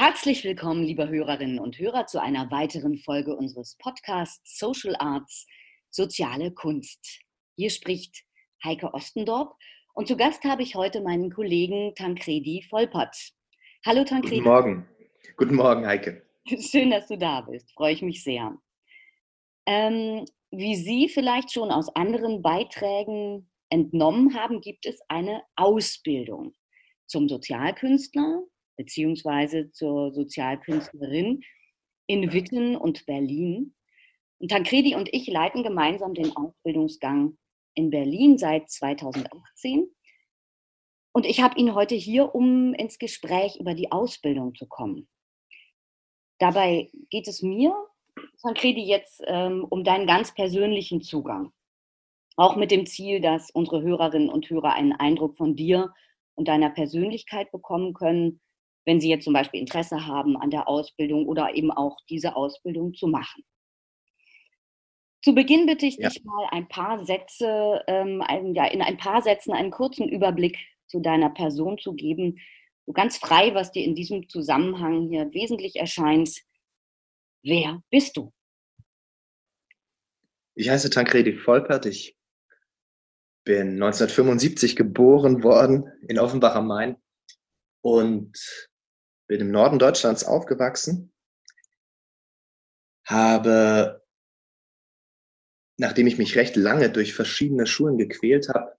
Herzlich willkommen, liebe Hörerinnen und Hörer, zu einer weiteren Folge unseres Podcasts Social Arts, soziale Kunst. Hier spricht Heike Ostendorp und zu Gast habe ich heute meinen Kollegen Tancredi Volpert. Hallo Tancredi. Guten Morgen. Guten Morgen, Heike. Schön, dass du da bist. Freue ich mich sehr. Ähm, wie Sie vielleicht schon aus anderen Beiträgen entnommen haben, gibt es eine Ausbildung zum Sozialkünstler beziehungsweise zur Sozialkünstlerin in Witten und Berlin. Und Tancredi und ich leiten gemeinsam den Ausbildungsgang in Berlin seit 2018. Und ich habe ihn heute hier, um ins Gespräch über die Ausbildung zu kommen. Dabei geht es mir, Tancredi, jetzt ähm, um deinen ganz persönlichen Zugang. Auch mit dem Ziel, dass unsere Hörerinnen und Hörer einen Eindruck von dir und deiner Persönlichkeit bekommen können, wenn sie jetzt zum Beispiel Interesse haben an der Ausbildung oder eben auch diese Ausbildung zu machen. Zu Beginn bitte ich Ja. dich mal ein paar Sätze, ähm, ein, ja, in ein paar Sätzen einen kurzen Überblick zu deiner Person zu geben. So ganz frei, was dir in diesem Zusammenhang hier wesentlich erscheint. Wer bist du? Ich heiße Tancredi Volpert. Ich bin 1975 geboren worden in Offenbach am Main und bin im Norden Deutschlands aufgewachsen. Habe, nachdem ich mich recht lange durch verschiedene Schulen gequält habe,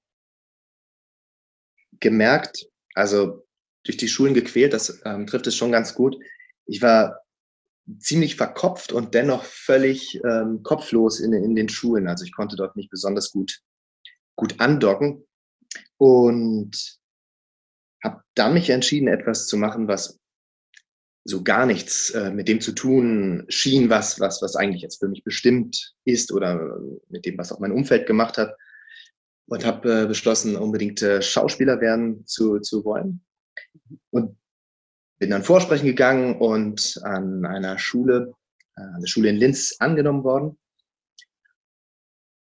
gemerkt, also durch die Schulen gequält, das ähm, trifft es schon ganz gut. Ich war ziemlich verkopft und dennoch völlig ähm, kopflos in, in den Schulen. Also ich konnte dort nicht besonders gut, gut andocken und habe dann mich entschieden, etwas zu machen, was so gar nichts äh, mit dem zu tun schien, was, was, was eigentlich jetzt für mich bestimmt ist oder mit dem, was auch mein Umfeld gemacht hat. Und habe äh, beschlossen, unbedingt äh, Schauspieler werden zu, zu wollen. Und bin dann vorsprechen gegangen und an einer Schule, äh, an der Schule in Linz angenommen worden.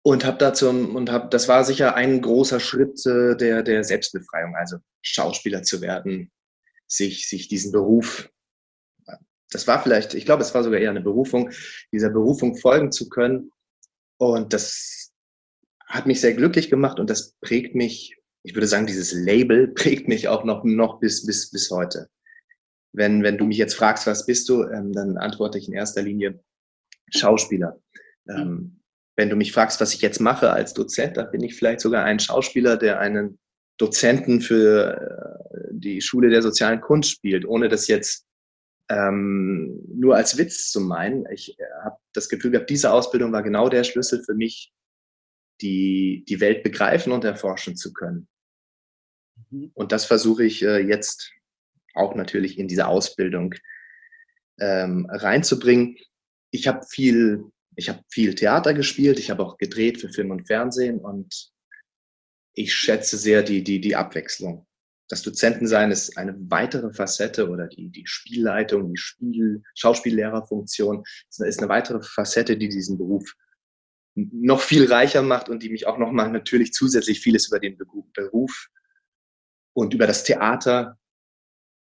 Und habe dazu und habe, das war sicher ein großer Schritt äh, der der Selbstbefreiung, also Schauspieler zu werden, sich sich diesen Beruf, das war vielleicht, ich glaube, es war sogar eher eine Berufung, dieser Berufung folgen zu können. Und das hat mich sehr glücklich gemacht und das prägt mich. Ich würde sagen, dieses Label prägt mich auch noch noch bis bis bis heute wenn, wenn du mich jetzt fragst, was bist du, ähm, dann antworte ich in erster Linie Schauspieler. Ähm, wenn du mich fragst, was ich jetzt mache als Dozent, dann bin ich vielleicht sogar ein Schauspieler, der einen Dozenten für äh, die Schule der sozialen Kunst spielt, ohne das jetzt ähm, nur als Witz zu meinen. Ich äh, habe das Gefühl gehabt, diese Ausbildung war genau der Schlüssel für mich, die, die Welt begreifen und erforschen zu können. Mhm. Und das versuche ich äh, jetzt auch natürlich in diese Ausbildung ähm, reinzubringen. Ich habe viel, ich habe viel Theater gespielt, ich habe auch gedreht für Film und Fernsehen und ich schätze sehr die, die, die Abwechslung. Das Dozentensein ist eine weitere Facette oder die, die Spielleitung, die Spiel, Schauspiellehrerfunktion ist eine- weitere Facette, die diesen Beruf noch viel reicher macht und die mich auch nochmal natürlich zusätzlich vieles über den Beru- Beruf und über das Theater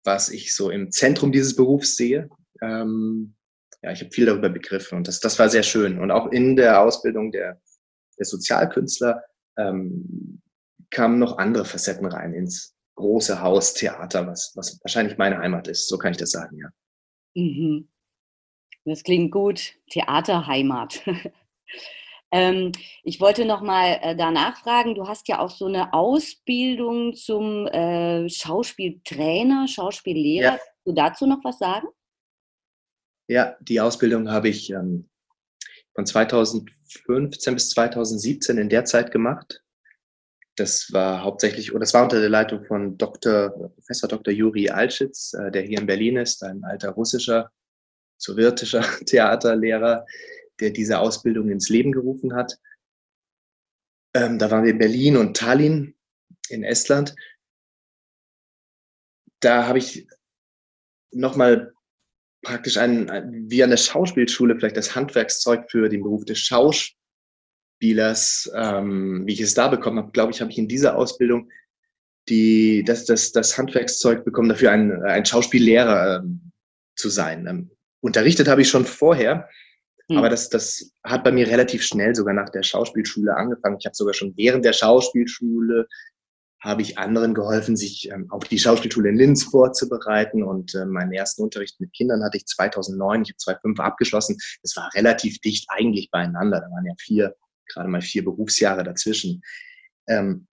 was ich so im Zentrum dieses Berufs sehe. Ähm, ja, ich habe viel darüber begriffen und das, das war sehr schön. Und auch in der Ausbildung der, der Sozialkünstler ähm, kamen noch andere Facetten rein ins große Haus Theater, was, was wahrscheinlich meine Heimat ist. So kann ich das sagen, ja. Mhm. Das klingt gut. Theaterheimat. ähm, ich wollte noch mal äh, danach fragen. Du hast ja auch so eine Ausbildung zum äh, Schauspieltrainer, Schauspiellehrer. Ja. Kannst du dazu noch was sagen? Ja, die Ausbildung habe ich ähm, von 2015 bis 2017 in der Zeit gemacht. Das war hauptsächlich, oder das war unter der Leitung von Dr. Professor Dr. Juri Alschitz, äh, der hier in Berlin ist, ein alter russischer, sowjetischer Theaterlehrer, der diese Ausbildung ins Leben gerufen hat. Ähm, da waren wir in Berlin und Tallinn in Estland. Da habe ich nochmal praktisch ein, wie an der Schauspielschule vielleicht das Handwerkszeug für den Beruf des Schauspielers Schauspielers, ähm, wie ich es da bekommen habe, glaube ich, habe ich in dieser Ausbildung die, das, das, das Handwerkszeug bekommen, dafür ein, ein Schauspiellehrer ähm, zu sein. Ähm, unterrichtet habe ich schon vorher, mhm. aber das, das hat bei mir relativ schnell sogar nach der Schauspielschule angefangen. Ich habe sogar schon während der Schauspielschule habe ich anderen geholfen, sich ähm, auf die Schauspielschule in Linz vorzubereiten. Und äh, meinen ersten Unterricht mit Kindern hatte ich 2009, ich habe 2005 abgeschlossen. Das war relativ dicht eigentlich beieinander. Da waren ja vier gerade mal vier Berufsjahre dazwischen. Ähm,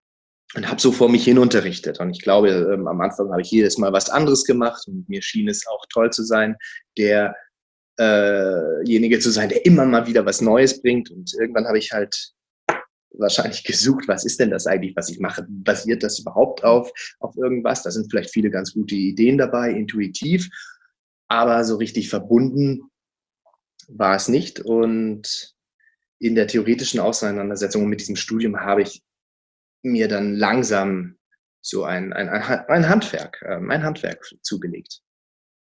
und habe so vor mich hin unterrichtet. Und ich glaube, ähm, am Anfang habe ich jedes Mal was anderes gemacht und mir schien es auch toll zu sein, derjenige äh zu sein, der immer mal wieder was Neues bringt. Und irgendwann habe ich halt wahrscheinlich gesucht, was ist denn das eigentlich, was ich mache? Basiert das überhaupt auf, auf irgendwas? Da sind vielleicht viele ganz gute Ideen dabei, intuitiv, aber so richtig verbunden war es nicht. Und in der theoretischen Auseinandersetzung mit diesem Studium habe ich mir dann langsam so ein, ein, ein Handwerk, äh, ein Handwerk zugelegt.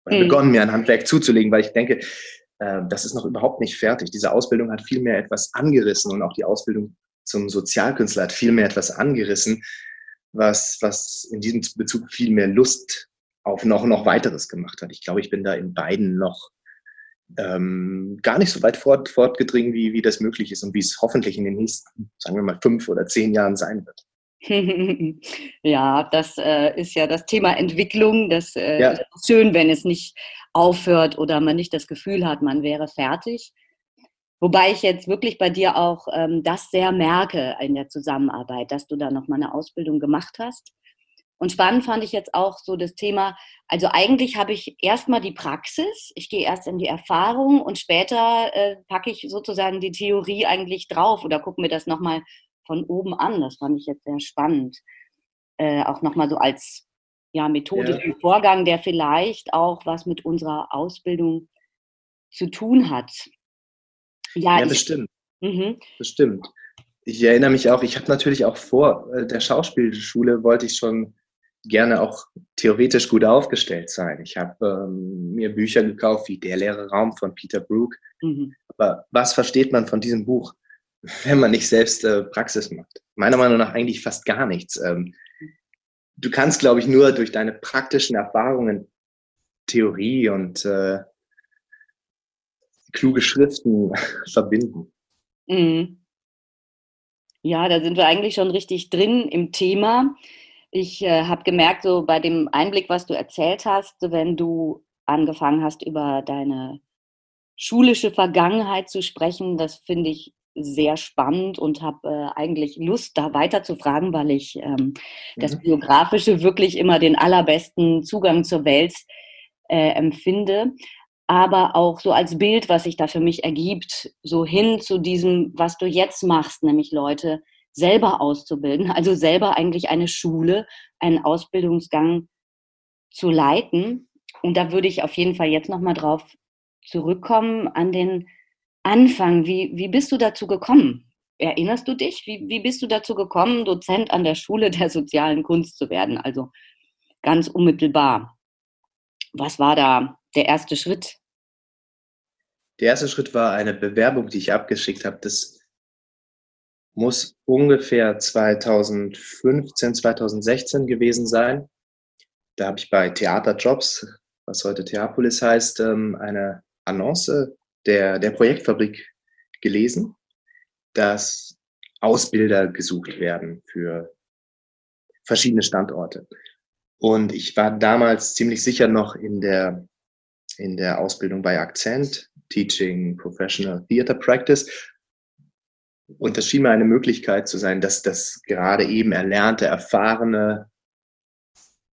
Oder mhm. begonnen, mir ein Handwerk zuzulegen, weil ich denke, äh, das ist noch überhaupt nicht fertig. Diese Ausbildung hat vielmehr etwas angerissen und auch die Ausbildung zum Sozialkünstler hat vielmehr etwas angerissen, was, was in diesem Bezug viel mehr Lust auf noch, noch weiteres gemacht hat. Ich glaube, ich bin da in beiden noch ähm, gar nicht so weit fort, fortgedringen, wie, wie das möglich ist und wie es hoffentlich in den nächsten, sagen wir mal, fünf oder zehn Jahren sein wird. ja, das äh, ist ja das Thema Entwicklung. Das äh, ja. ist schön, wenn es nicht aufhört oder man nicht das Gefühl hat, man wäre fertig. Wobei ich jetzt wirklich bei dir auch ähm, das sehr merke in der Zusammenarbeit, dass du da noch mal eine Ausbildung gemacht hast und spannend fand ich jetzt auch so das Thema, also eigentlich habe ich erstmal die Praxis, ich gehe erst in die Erfahrung und später äh, packe ich sozusagen die Theorie eigentlich drauf oder gucke mir das nochmal von oben an. Das fand ich jetzt sehr spannend. Äh, auch nochmal so als ja, methodischen ja. Vorgang, der vielleicht auch was mit unserer Ausbildung zu tun hat. Ja, ja bestimmt. Mhm. Bestimmt. Ich erinnere mich auch, ich habe natürlich auch vor äh, der Schauspielschule wollte ich schon gerne auch theoretisch gut aufgestellt sein. Ich habe ähm, mir Bücher gekauft wie Der leere Raum von Peter Brook. Mhm. Aber was versteht man von diesem Buch, wenn man nicht selbst äh, Praxis macht? Meiner Meinung nach eigentlich fast gar nichts. Ähm, du kannst, glaube ich, nur durch deine praktischen Erfahrungen, Theorie und äh, kluge Schriften verbinden. Mhm. Ja, da sind wir eigentlich schon richtig drin im Thema. Ich äh, habe gemerkt, so bei dem Einblick, was du erzählt hast, wenn du angefangen hast, über deine schulische Vergangenheit zu sprechen, das finde ich sehr spannend und habe äh, eigentlich Lust, da weiter zu fragen, weil ich ähm, mhm. das Biografische wirklich immer den allerbesten Zugang zur Welt äh, empfinde. Aber auch so als Bild, was sich da für mich ergibt, so hin zu diesem, was du jetzt machst, nämlich Leute selber auszubilden, also selber eigentlich eine Schule, einen Ausbildungsgang zu leiten. Und da würde ich auf jeden Fall jetzt nochmal drauf zurückkommen an den Anfang. Wie, wie bist du dazu gekommen? Erinnerst du dich? Wie, wie bist du dazu gekommen, Dozent an der Schule der sozialen Kunst zu werden? Also ganz unmittelbar. Was war da der erste Schritt? Der erste Schritt war eine Bewerbung, die ich abgeschickt habe. Das muss ungefähr 2015, 2016 gewesen sein. Da habe ich bei Theaterjobs, was heute Theapolis heißt, ähm, eine Annonce der, der Projektfabrik gelesen, dass Ausbilder gesucht werden für verschiedene Standorte. Und ich war damals ziemlich sicher noch in der, in der Ausbildung bei Akzent, Teaching Professional Theater Practice und das schien mir eine Möglichkeit zu sein, dass das gerade eben erlernte, erfahrene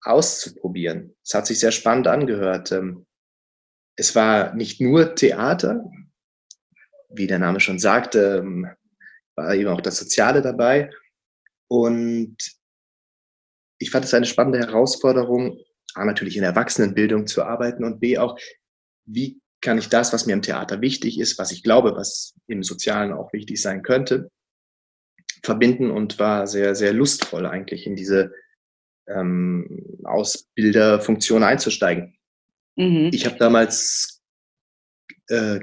auszuprobieren. Es hat sich sehr spannend angehört. Ähm, es war nicht nur Theater, wie der Name schon sagte, ähm, war eben auch das Soziale dabei. Und ich fand es eine spannende Herausforderung, A, natürlich in Erwachsenenbildung zu arbeiten und B, auch, wie kann ich das, was mir im Theater wichtig ist, was ich glaube, was im Sozialen auch wichtig sein könnte, verbinden und war sehr, sehr lustvoll eigentlich in diese ähm, Ausbilderfunktion einzusteigen. Mhm. Ich habe damals äh,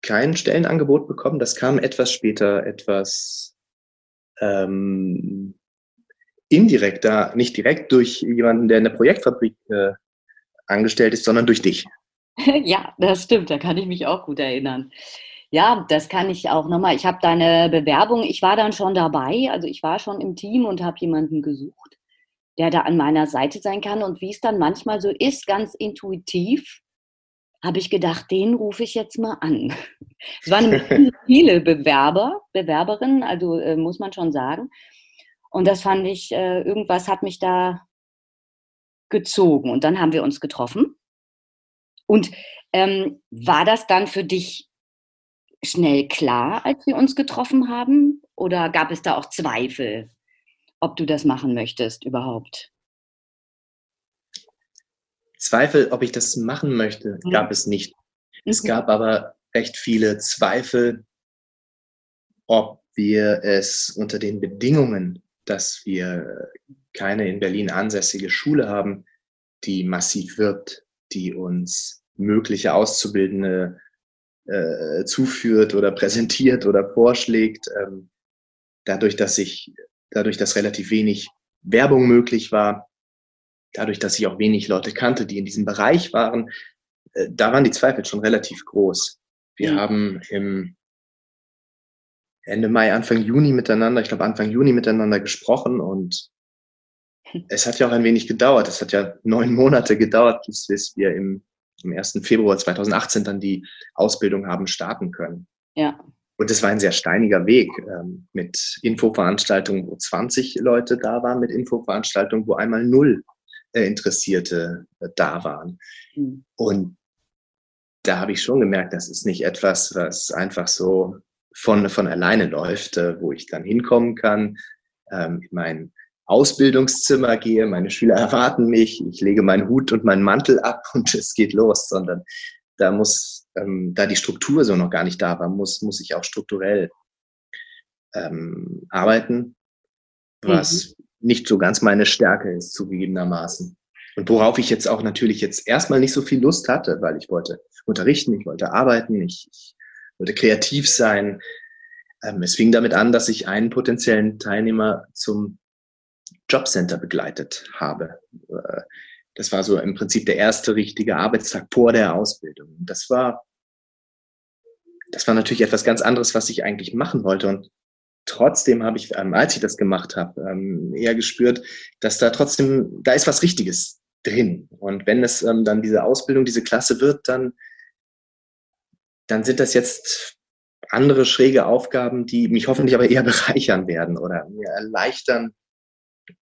kein Stellenangebot bekommen. Das kam etwas später, etwas ähm, indirekter, nicht direkt durch jemanden, der in der Projektfabrik äh, angestellt ist, sondern durch dich. Ja, das stimmt. Da kann ich mich auch gut erinnern. Ja, das kann ich auch nochmal. Ich habe deine Bewerbung, ich war dann schon dabei, also ich war schon im Team und habe jemanden gesucht, der da an meiner Seite sein kann. Und wie es dann manchmal so ist, ganz intuitiv, habe ich gedacht, den rufe ich jetzt mal an. Es waren viele Bewerber, Bewerberinnen, also äh, muss man schon sagen. Und das fand ich, äh, irgendwas hat mich da gezogen. Und dann haben wir uns getroffen. Und ähm, war das dann für dich schnell klar, als wir uns getroffen haben? Oder gab es da auch Zweifel, ob du das machen möchtest überhaupt? Zweifel, ob ich das machen möchte, mhm. gab es nicht. Es mhm. gab aber recht viele Zweifel, ob wir es unter den Bedingungen, dass wir keine in Berlin ansässige Schule haben, die massiv wirbt, die uns mögliche Auszubildende äh, zuführt oder präsentiert oder vorschlägt. Ähm, dadurch, dass ich, dadurch, dass relativ wenig Werbung möglich war, dadurch, dass ich auch wenig Leute kannte, die in diesem Bereich waren, äh, da waren die Zweifel schon relativ groß. Wir mhm. haben im Ende Mai, Anfang Juni miteinander, ich glaube Anfang Juni miteinander gesprochen und es hat ja auch ein wenig gedauert. Es hat ja neun Monate gedauert, bis wir im, im 1. Februar 2018 dann die Ausbildung haben starten können. Ja. Und es war ein sehr steiniger Weg ähm, mit Infoveranstaltungen, wo 20 Leute da waren, mit Infoveranstaltungen, wo einmal null äh, Interessierte äh, da waren. Mhm. Und da habe ich schon gemerkt, das ist nicht etwas, was einfach so von, von alleine läuft, äh, wo ich dann hinkommen kann, ähm, in mein Ausbildungszimmer gehe, meine Schüler erwarten mich, ich lege meinen Hut und meinen Mantel ab und es geht los, sondern da muss, ähm, da die Struktur so noch gar nicht da war, muss, muss ich auch strukturell ähm, arbeiten, was mhm. nicht so ganz meine Stärke ist, zugegebenermaßen. Und worauf ich jetzt auch natürlich jetzt erstmal nicht so viel Lust hatte, weil ich wollte unterrichten, ich wollte arbeiten, ich, ich wollte kreativ sein. Ähm, es fing damit an, dass ich einen potenziellen Teilnehmer zum Jobcenter begleitet habe. Äh, das war so im Prinzip der erste richtige Arbeitstag vor der Ausbildung. Das war, das war natürlich etwas ganz anderes, was ich eigentlich machen wollte. Und trotzdem habe ich, ähm, als ich das gemacht habe, ähm, eher gespürt, dass da trotzdem, da ist was Richtiges drin. Und wenn es dann diese Ausbildung, diese Klasse wird, dann dann sind das jetzt andere schräge Aufgaben, die mich hoffentlich aber eher bereichern werden oder mir erleichtern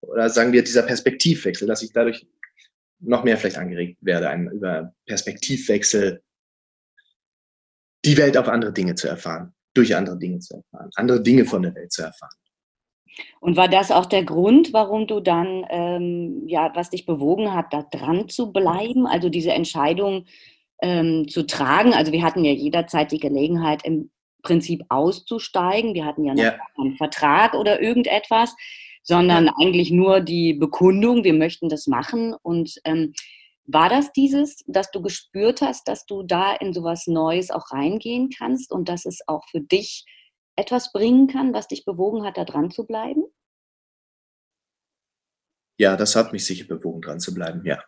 oder sagen wir dieser Perspektivwechsel, dass ich dadurch noch mehr vielleicht angeregt werde, einen, über Perspektivwechsel die Welt auf andere Dinge zu erfahren, durch andere Dinge zu erfahren, andere Dinge von der Welt zu erfahren. Und war das auch der Grund, warum du dann, ähm, ja, was dich bewogen hat, da dran zu bleiben? Also diese Entscheidung, ähm, zu tragen. Also wir hatten ja jederzeit die Gelegenheit, im Prinzip auszusteigen. Wir hatten ja noch ja. keinen Vertrag oder irgendetwas, sondern eigentlich nur die Bekundung, wir möchten das machen. Und ähm, war das dieses, dass du gespürt hast, dass du da in sowas Neues auch reingehen kannst und dass es auch für dich etwas bringen kann, was dich bewogen hat, da dran zu bleiben? Ja, das hat mich sicher bewogen, dran zu bleiben, ja.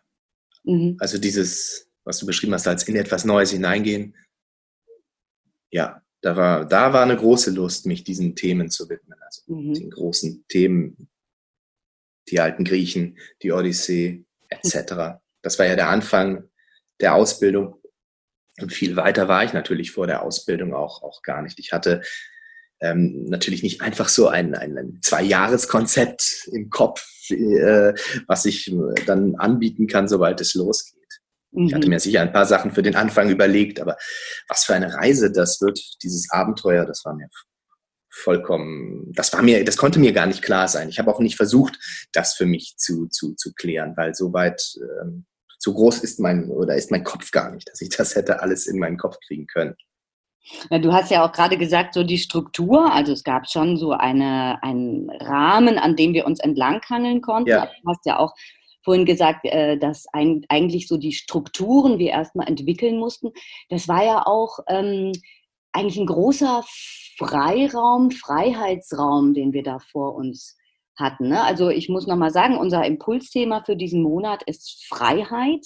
Mhm. Also dieses, was du beschrieben hast, als in etwas Neues hineingehen. Ja, da war, da war eine große Lust, mich diesen Themen zu widmen, also mhm. den großen Themen, die alten Griechen, die Odyssee, etc. Das war ja der Anfang der Ausbildung. Und viel weiter war ich natürlich vor der Ausbildung auch, auch gar nicht. Ich hatte ähm, natürlich nicht einfach so ein, ein, ein Zwei-Jahres-Konzept im Kopf, äh, was ich dann anbieten kann, sobald es losgeht. Ich hatte mhm. mir sicher ein paar Sachen für den Anfang überlegt, aber was für eine Reise das wird, dieses Abenteuer, das war mir vollkommen, das war mir, das konnte mir gar nicht klar sein. Ich habe auch nicht versucht, das für mich zu, zu, zu klären, weil so weit, ähm, so groß ist mein, oder ist mein Kopf gar nicht, dass ich das hätte alles in meinen Kopf kriegen können. Ja, du hast ja auch gerade gesagt, so die Struktur, also es gab schon so eine, einen Rahmen, an dem wir uns entlanghangeln konnten. Ja. Du hast ja auch vorhin gesagt, äh, dass ein, eigentlich so die Strukturen wir erstmal entwickeln mussten. Das war ja auch ähm, eigentlich ein großer Freiraum, Freiheitsraum, den wir da vor uns hatten. Ne? Also ich muss nochmal sagen, unser Impulsthema für diesen Monat ist Freiheit.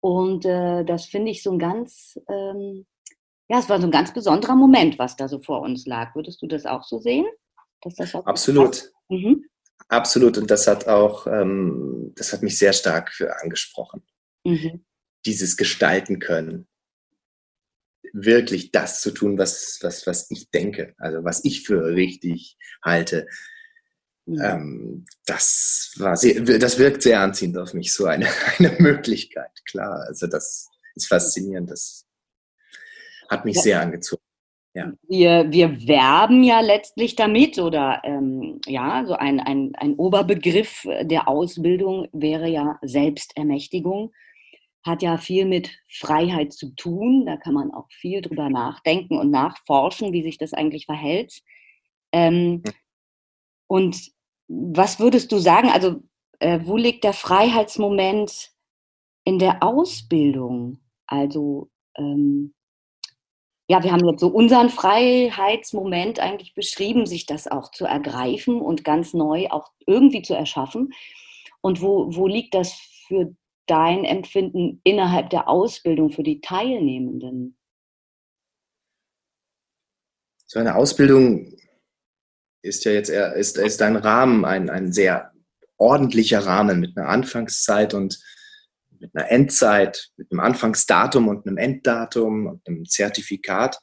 Und äh, das finde ich so ein ganz, ähm, ja, es war so ein ganz besonderer Moment, was da so vor uns lag. Würdest du das auch so sehen? Das Absolut. Mhm. Absolut. Und das hat auch, ähm, das hat mich sehr stark angesprochen. Mhm. Dieses Gestalten können. Wirklich das zu tun, was, was, was ich denke, also was ich für richtig halte. Mhm. Ähm, das war sehr, das wirkt sehr anziehend auf mich, so eine, eine Möglichkeit, klar. Also das ist faszinierend. Das hat mich Ja. sehr angezogen. Wir, wir werben ja letztlich damit oder ähm, ja, so ein, ein, ein Oberbegriff der Ausbildung wäre ja Selbstermächtigung. Hat ja viel mit Freiheit zu tun. Da kann man auch viel drüber nachdenken und nachforschen, wie sich das eigentlich verhält. Ähm, und was würdest du sagen? Also, äh, wo liegt der Freiheitsmoment in der Ausbildung? Also, ähm, ja, wir haben jetzt so unseren Freiheitsmoment eigentlich beschrieben, sich das auch zu ergreifen und ganz neu auch irgendwie zu erschaffen. Und wo, wo liegt das für dein Empfinden innerhalb der Ausbildung für die Teilnehmenden? So eine Ausbildung ist ja jetzt eher, ist, ist ein Rahmen, ein, ein sehr ordentlicher Rahmen mit einer Anfangszeit und mit einer Endzeit, mit einem Anfangsdatum und einem Enddatum und einem Zertifikat.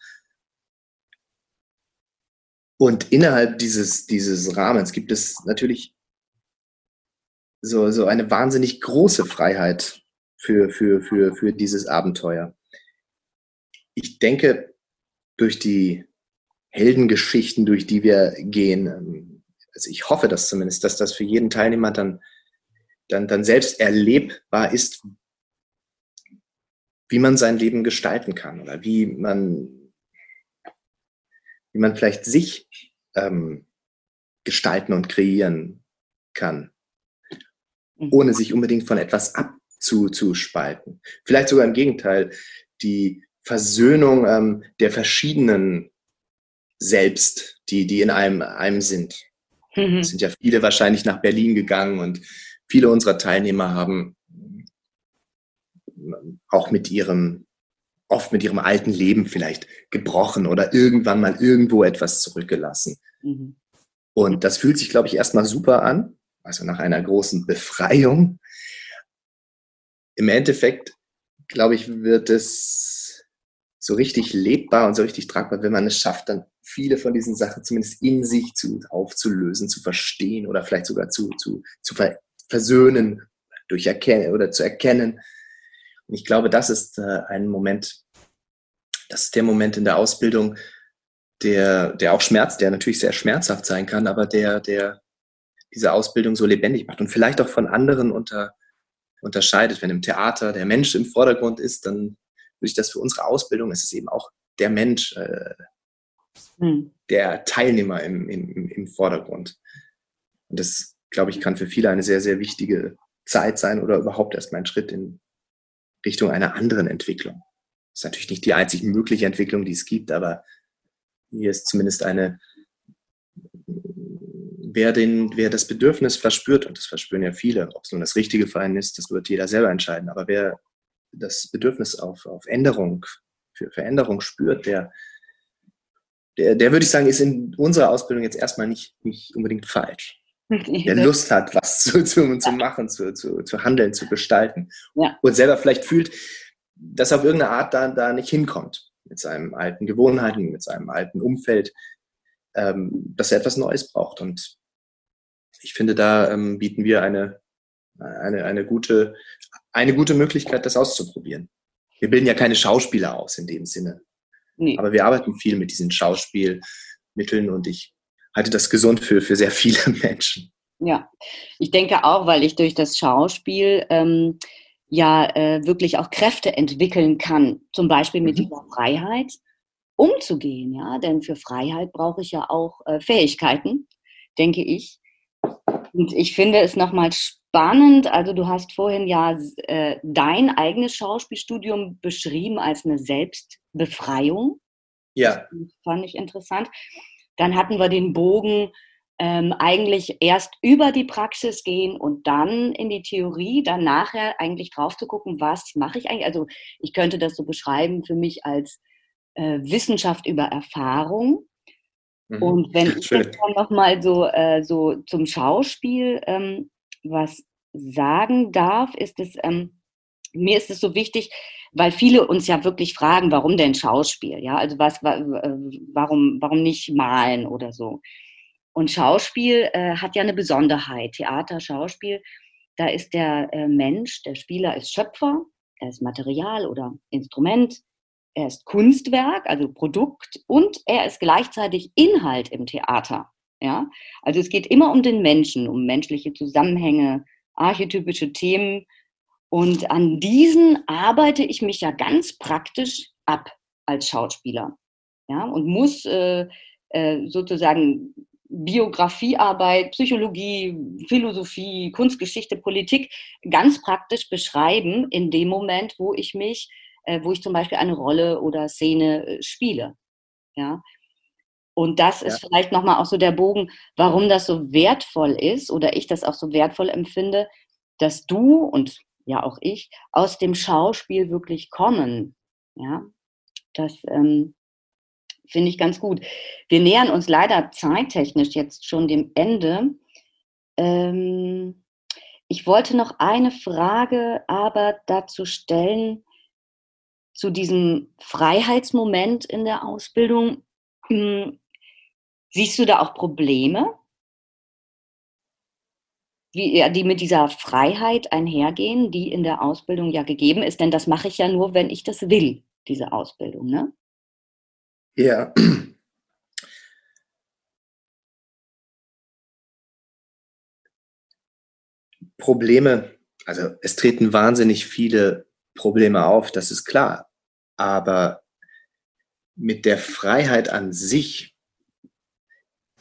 Und innerhalb dieses, dieses Rahmens gibt es natürlich so, so eine wahnsinnig große Freiheit für, für, für, für dieses Abenteuer. Ich denke, durch die Heldengeschichten, durch die wir gehen, ähm, also ich hoffe das zumindest, dass das für jeden Teilnehmer dann, dann, dann selbst erlebbar ist, wie man sein Leben gestalten kann oder wie man, wie man vielleicht sich ähm, gestalten und kreieren kann, ohne sich unbedingt von etwas abzuspalten. Vielleicht sogar im Gegenteil, die Versöhnung ähm, der verschiedenen Selbst, die, die in einem, einem sind. Mhm. Es sind ja viele wahrscheinlich nach Berlin gegangen und viele unserer Teilnehmer haben auch mit ihrem, oft mit ihrem alten Leben vielleicht gebrochen oder irgendwann mal irgendwo etwas zurückgelassen. Mhm. Und das fühlt sich, glaube ich, erstmal super an, also nach einer großen Befreiung. Im Endeffekt, glaube ich, wird es so richtig lebbar und so richtig tragbar, wenn man es schafft, dann viele von diesen Sachen zumindest in sich zu, aufzulösen, zu verstehen oder vielleicht sogar zu, zu, zu ver versöhnen, durch erkennen oder zu erkennen. Und ich glaube, das ist äh, ein Moment, das ist der Moment in der Ausbildung, der, der auch schmerzt, der natürlich sehr schmerzhaft sein kann, aber der, der diese Ausbildung so lebendig macht und vielleicht auch von anderen unter, unterscheidet. Wenn im Theater der Mensch im Vordergrund ist, dann würde ich das für unsere Ausbildung, es ist eben auch der Mensch, äh, Mhm. der Teilnehmer im, im, im Vordergrund. Und das, glaube ich, kann für viele eine sehr, sehr wichtige Zeit sein oder überhaupt erstmal ein Schritt in Richtung einer anderen Entwicklung. Das ist natürlich nicht die einzig mögliche Entwicklung, die es gibt, aber hier ist zumindest eine, wer, den, wer das Bedürfnis verspürt, und das verspüren ja viele, ob es nun das Richtige für einen ist, das wird jeder selber entscheiden, aber wer das Bedürfnis auf, auf Änderung, für Veränderung spürt, der, der, der würde ich sagen, ist in unserer Ausbildung jetzt erstmal nicht, nicht unbedingt falsch. Der Lust hat, was zu, zu, zu machen, zu, zu, zu handeln, zu gestalten. Ja. Und selber vielleicht fühlt, dass er auf irgendeine Art da, da nicht hinkommt. Mit seinen alten Gewohnheiten, mit seinem alten Umfeld, ähm, dass er etwas Neues braucht. Und ich finde, da ähm, bieten wir eine, eine, eine, gute, eine gute Möglichkeit, das auszuprobieren. Wir bilden ja keine Schauspieler aus in dem Sinne. Nee. Aber wir arbeiten viel mit diesem Schauspiel vermitteln und ich halte das gesund für, für sehr viele Menschen. Ja, ich denke auch, weil ich durch das Schauspiel ähm, ja äh, wirklich auch Kräfte entwickeln kann, zum Beispiel mit mhm. dieser Freiheit umzugehen, ja, denn für Freiheit brauche ich ja auch äh, Fähigkeiten, denke ich. Und ich finde es nochmal spannend, also du hast vorhin ja äh, dein eigenes Schauspielstudium beschrieben als eine Selbstbefreiung. Ja. Das fand ich interessant. Dann hatten wir den Bogen ähm, eigentlich erst über die Praxis gehen und dann in die Theorie, dann nachher eigentlich drauf zu gucken, was mache ich eigentlich. Also ich könnte das so beschreiben für mich als äh, Wissenschaft über Erfahrung. Mhm. Und wenn ich Schön. jetzt dann nochmal so, äh, so zum Schauspiel ähm, was sagen darf, ist es, ähm, mir ist es so wichtig, weil viele uns ja wirklich fragen, warum denn Schauspiel? Ja, also was, warum, warum nicht malen oder so? Und Schauspiel äh, hat ja eine Besonderheit. Theater, Schauspiel, da ist der äh, Mensch, der Spieler ist Schöpfer, er ist Material oder Instrument, er ist Kunstwerk, also Produkt und er ist gleichzeitig Inhalt im Theater. Ja, also es geht immer um den Menschen, um menschliche Zusammenhänge, archetypische Themen. Und an diesen arbeite ich mich ja ganz praktisch ab als Schauspieler. Ja, und muss äh, äh, sozusagen Biografiearbeit, Psychologie, Philosophie, Kunstgeschichte, Politik ganz praktisch beschreiben in dem Moment, wo ich mich wo ich zum Beispiel eine Rolle oder Szene äh, spiele. Ja. Und das ist ja. vielleicht nochmal auch so der Bogen, warum das so wertvoll ist oder ich das auch so wertvoll empfinde, dass du und ja auch ich aus dem Schauspiel wirklich kommen. Ja, das ähm, finde ich ganz gut. Wir nähern uns leider zeittechnisch jetzt schon dem Ende. Ähm, ich wollte noch eine Frage aber dazu stellen, zu diesem Freiheitsmoment in der Ausbildung. Hm, siehst du da auch Probleme, wie, die mit dieser Freiheit einhergehen, die in der Ausbildung ja gegeben ist? Denn das mache ich ja nur, wenn ich das will, diese Ausbildung, ne? Ja. Probleme, also es treten wahnsinnig viele Probleme auf, das ist klar. Aber mit der Freiheit an sich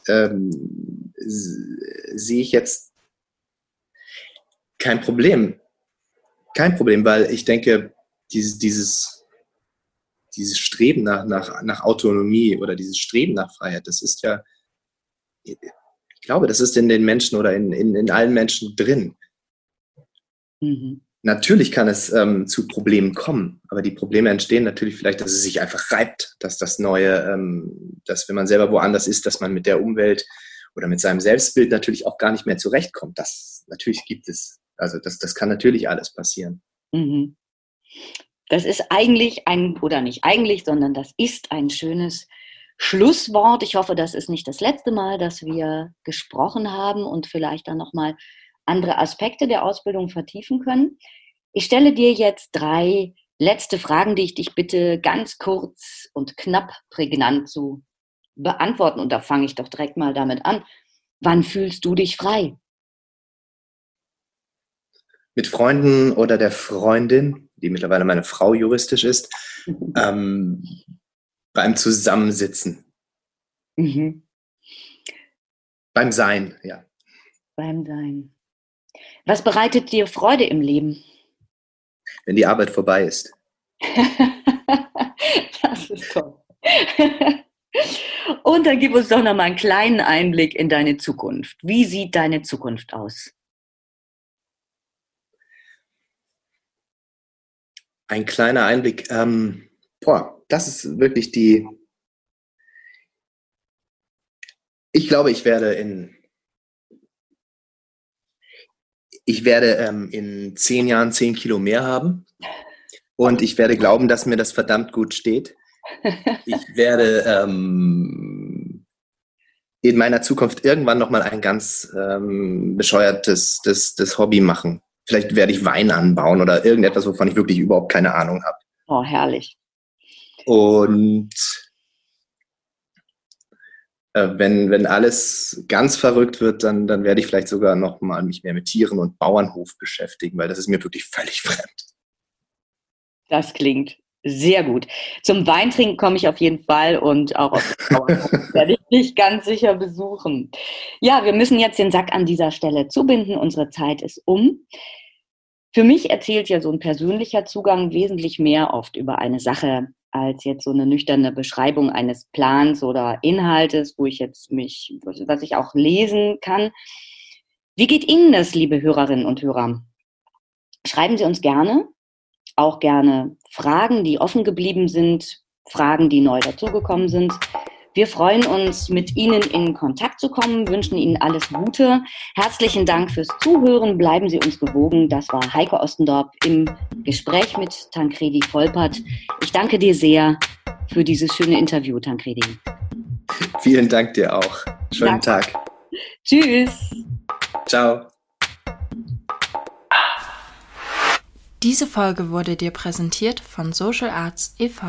ähm, sehe ich jetzt kein Problem. Kein Problem, weil ich denke, dieses, dieses, dieses Streben nach, nach, nach Autonomie oder dieses Streben nach Freiheit, das ist ja, ich glaube, das ist in den Menschen oder in, in, in allen Menschen drin. Mhm. Natürlich kann es ähm, zu Problemen kommen, aber die Probleme entstehen natürlich vielleicht, dass es sich einfach reibt, dass das Neue, ähm, dass wenn man selber woanders ist, dass man mit der Umwelt oder mit seinem Selbstbild natürlich auch gar nicht mehr zurechtkommt. Das natürlich gibt es. Also das, das kann natürlich alles passieren. Mhm. Das ist eigentlich ein, oder nicht eigentlich, sondern das ist ein schönes Schlusswort. Ich hoffe, das ist nicht das letzte Mal, dass wir gesprochen haben und vielleicht dann nochmal andere Aspekte der Ausbildung vertiefen können. Ich stelle dir jetzt drei letzte Fragen, die ich dich bitte ganz kurz und knapp prägnant zu beantworten. Und da fange ich doch direkt mal damit an. Wann fühlst du dich frei? Mit Freunden oder der Freundin, die mittlerweile meine Frau juristisch ist, ähm, beim Zusammensitzen. Mhm. Beim Sein, ja. Beim Sein. Was bereitet dir Freude im Leben? Wenn die Arbeit vorbei ist. das ist toll. Und dann gib uns doch noch mal einen kleinen Einblick in deine Zukunft. Wie sieht deine Zukunft aus? Ein kleiner Einblick. Ähm, boah, das ist wirklich die. Ich glaube, ich werde in ich werde ähm, in zehn Jahren zehn Kilo mehr haben und ich werde glauben, dass mir das verdammt gut steht. Ich werde ähm, in meiner Zukunft irgendwann nochmal ein ganz ähm, bescheuertes das, das Hobby machen. Vielleicht werde ich Wein anbauen oder irgendetwas, wovon ich wirklich überhaupt keine Ahnung habe. Oh, herrlich. Und wenn, wenn alles ganz verrückt wird, dann, dann werde ich vielleicht sogar noch mal mich mehr mit Tieren und Bauernhof beschäftigen, weil das ist mir wirklich völlig fremd. Das klingt sehr gut. Zum Weintrinken komme ich auf jeden Fall und auch auf den Bauernhof werde ich dich ganz sicher besuchen. Ja, wir müssen jetzt den Sack an dieser Stelle zubinden. Unsere Zeit ist um. Für mich erzählt ja so ein persönlicher Zugang wesentlich mehr oft über eine Sache als jetzt so eine nüchterne Beschreibung eines Plans oder Inhaltes, wo ich jetzt mich, was ich auch lesen kann. Wie geht Ihnen das, liebe Hörerinnen und Hörer? Schreiben Sie uns gerne, auch gerne Fragen, die offen geblieben sind, Fragen, die neu dazugekommen sind. Wir freuen uns, mit Ihnen in Kontakt zu kommen, wünschen Ihnen alles Gute. Herzlichen Dank fürs Zuhören. Bleiben Sie uns gewogen. Das war Heike Ostendorp im Gespräch mit Tancredi Volpert. Ich danke dir sehr für dieses schöne Interview, Tancredi. Vielen Dank dir auch. Schönen Danke. Tag. Tschüss. Ciao. Diese Folge wurde dir präsentiert von Social Arts e.V.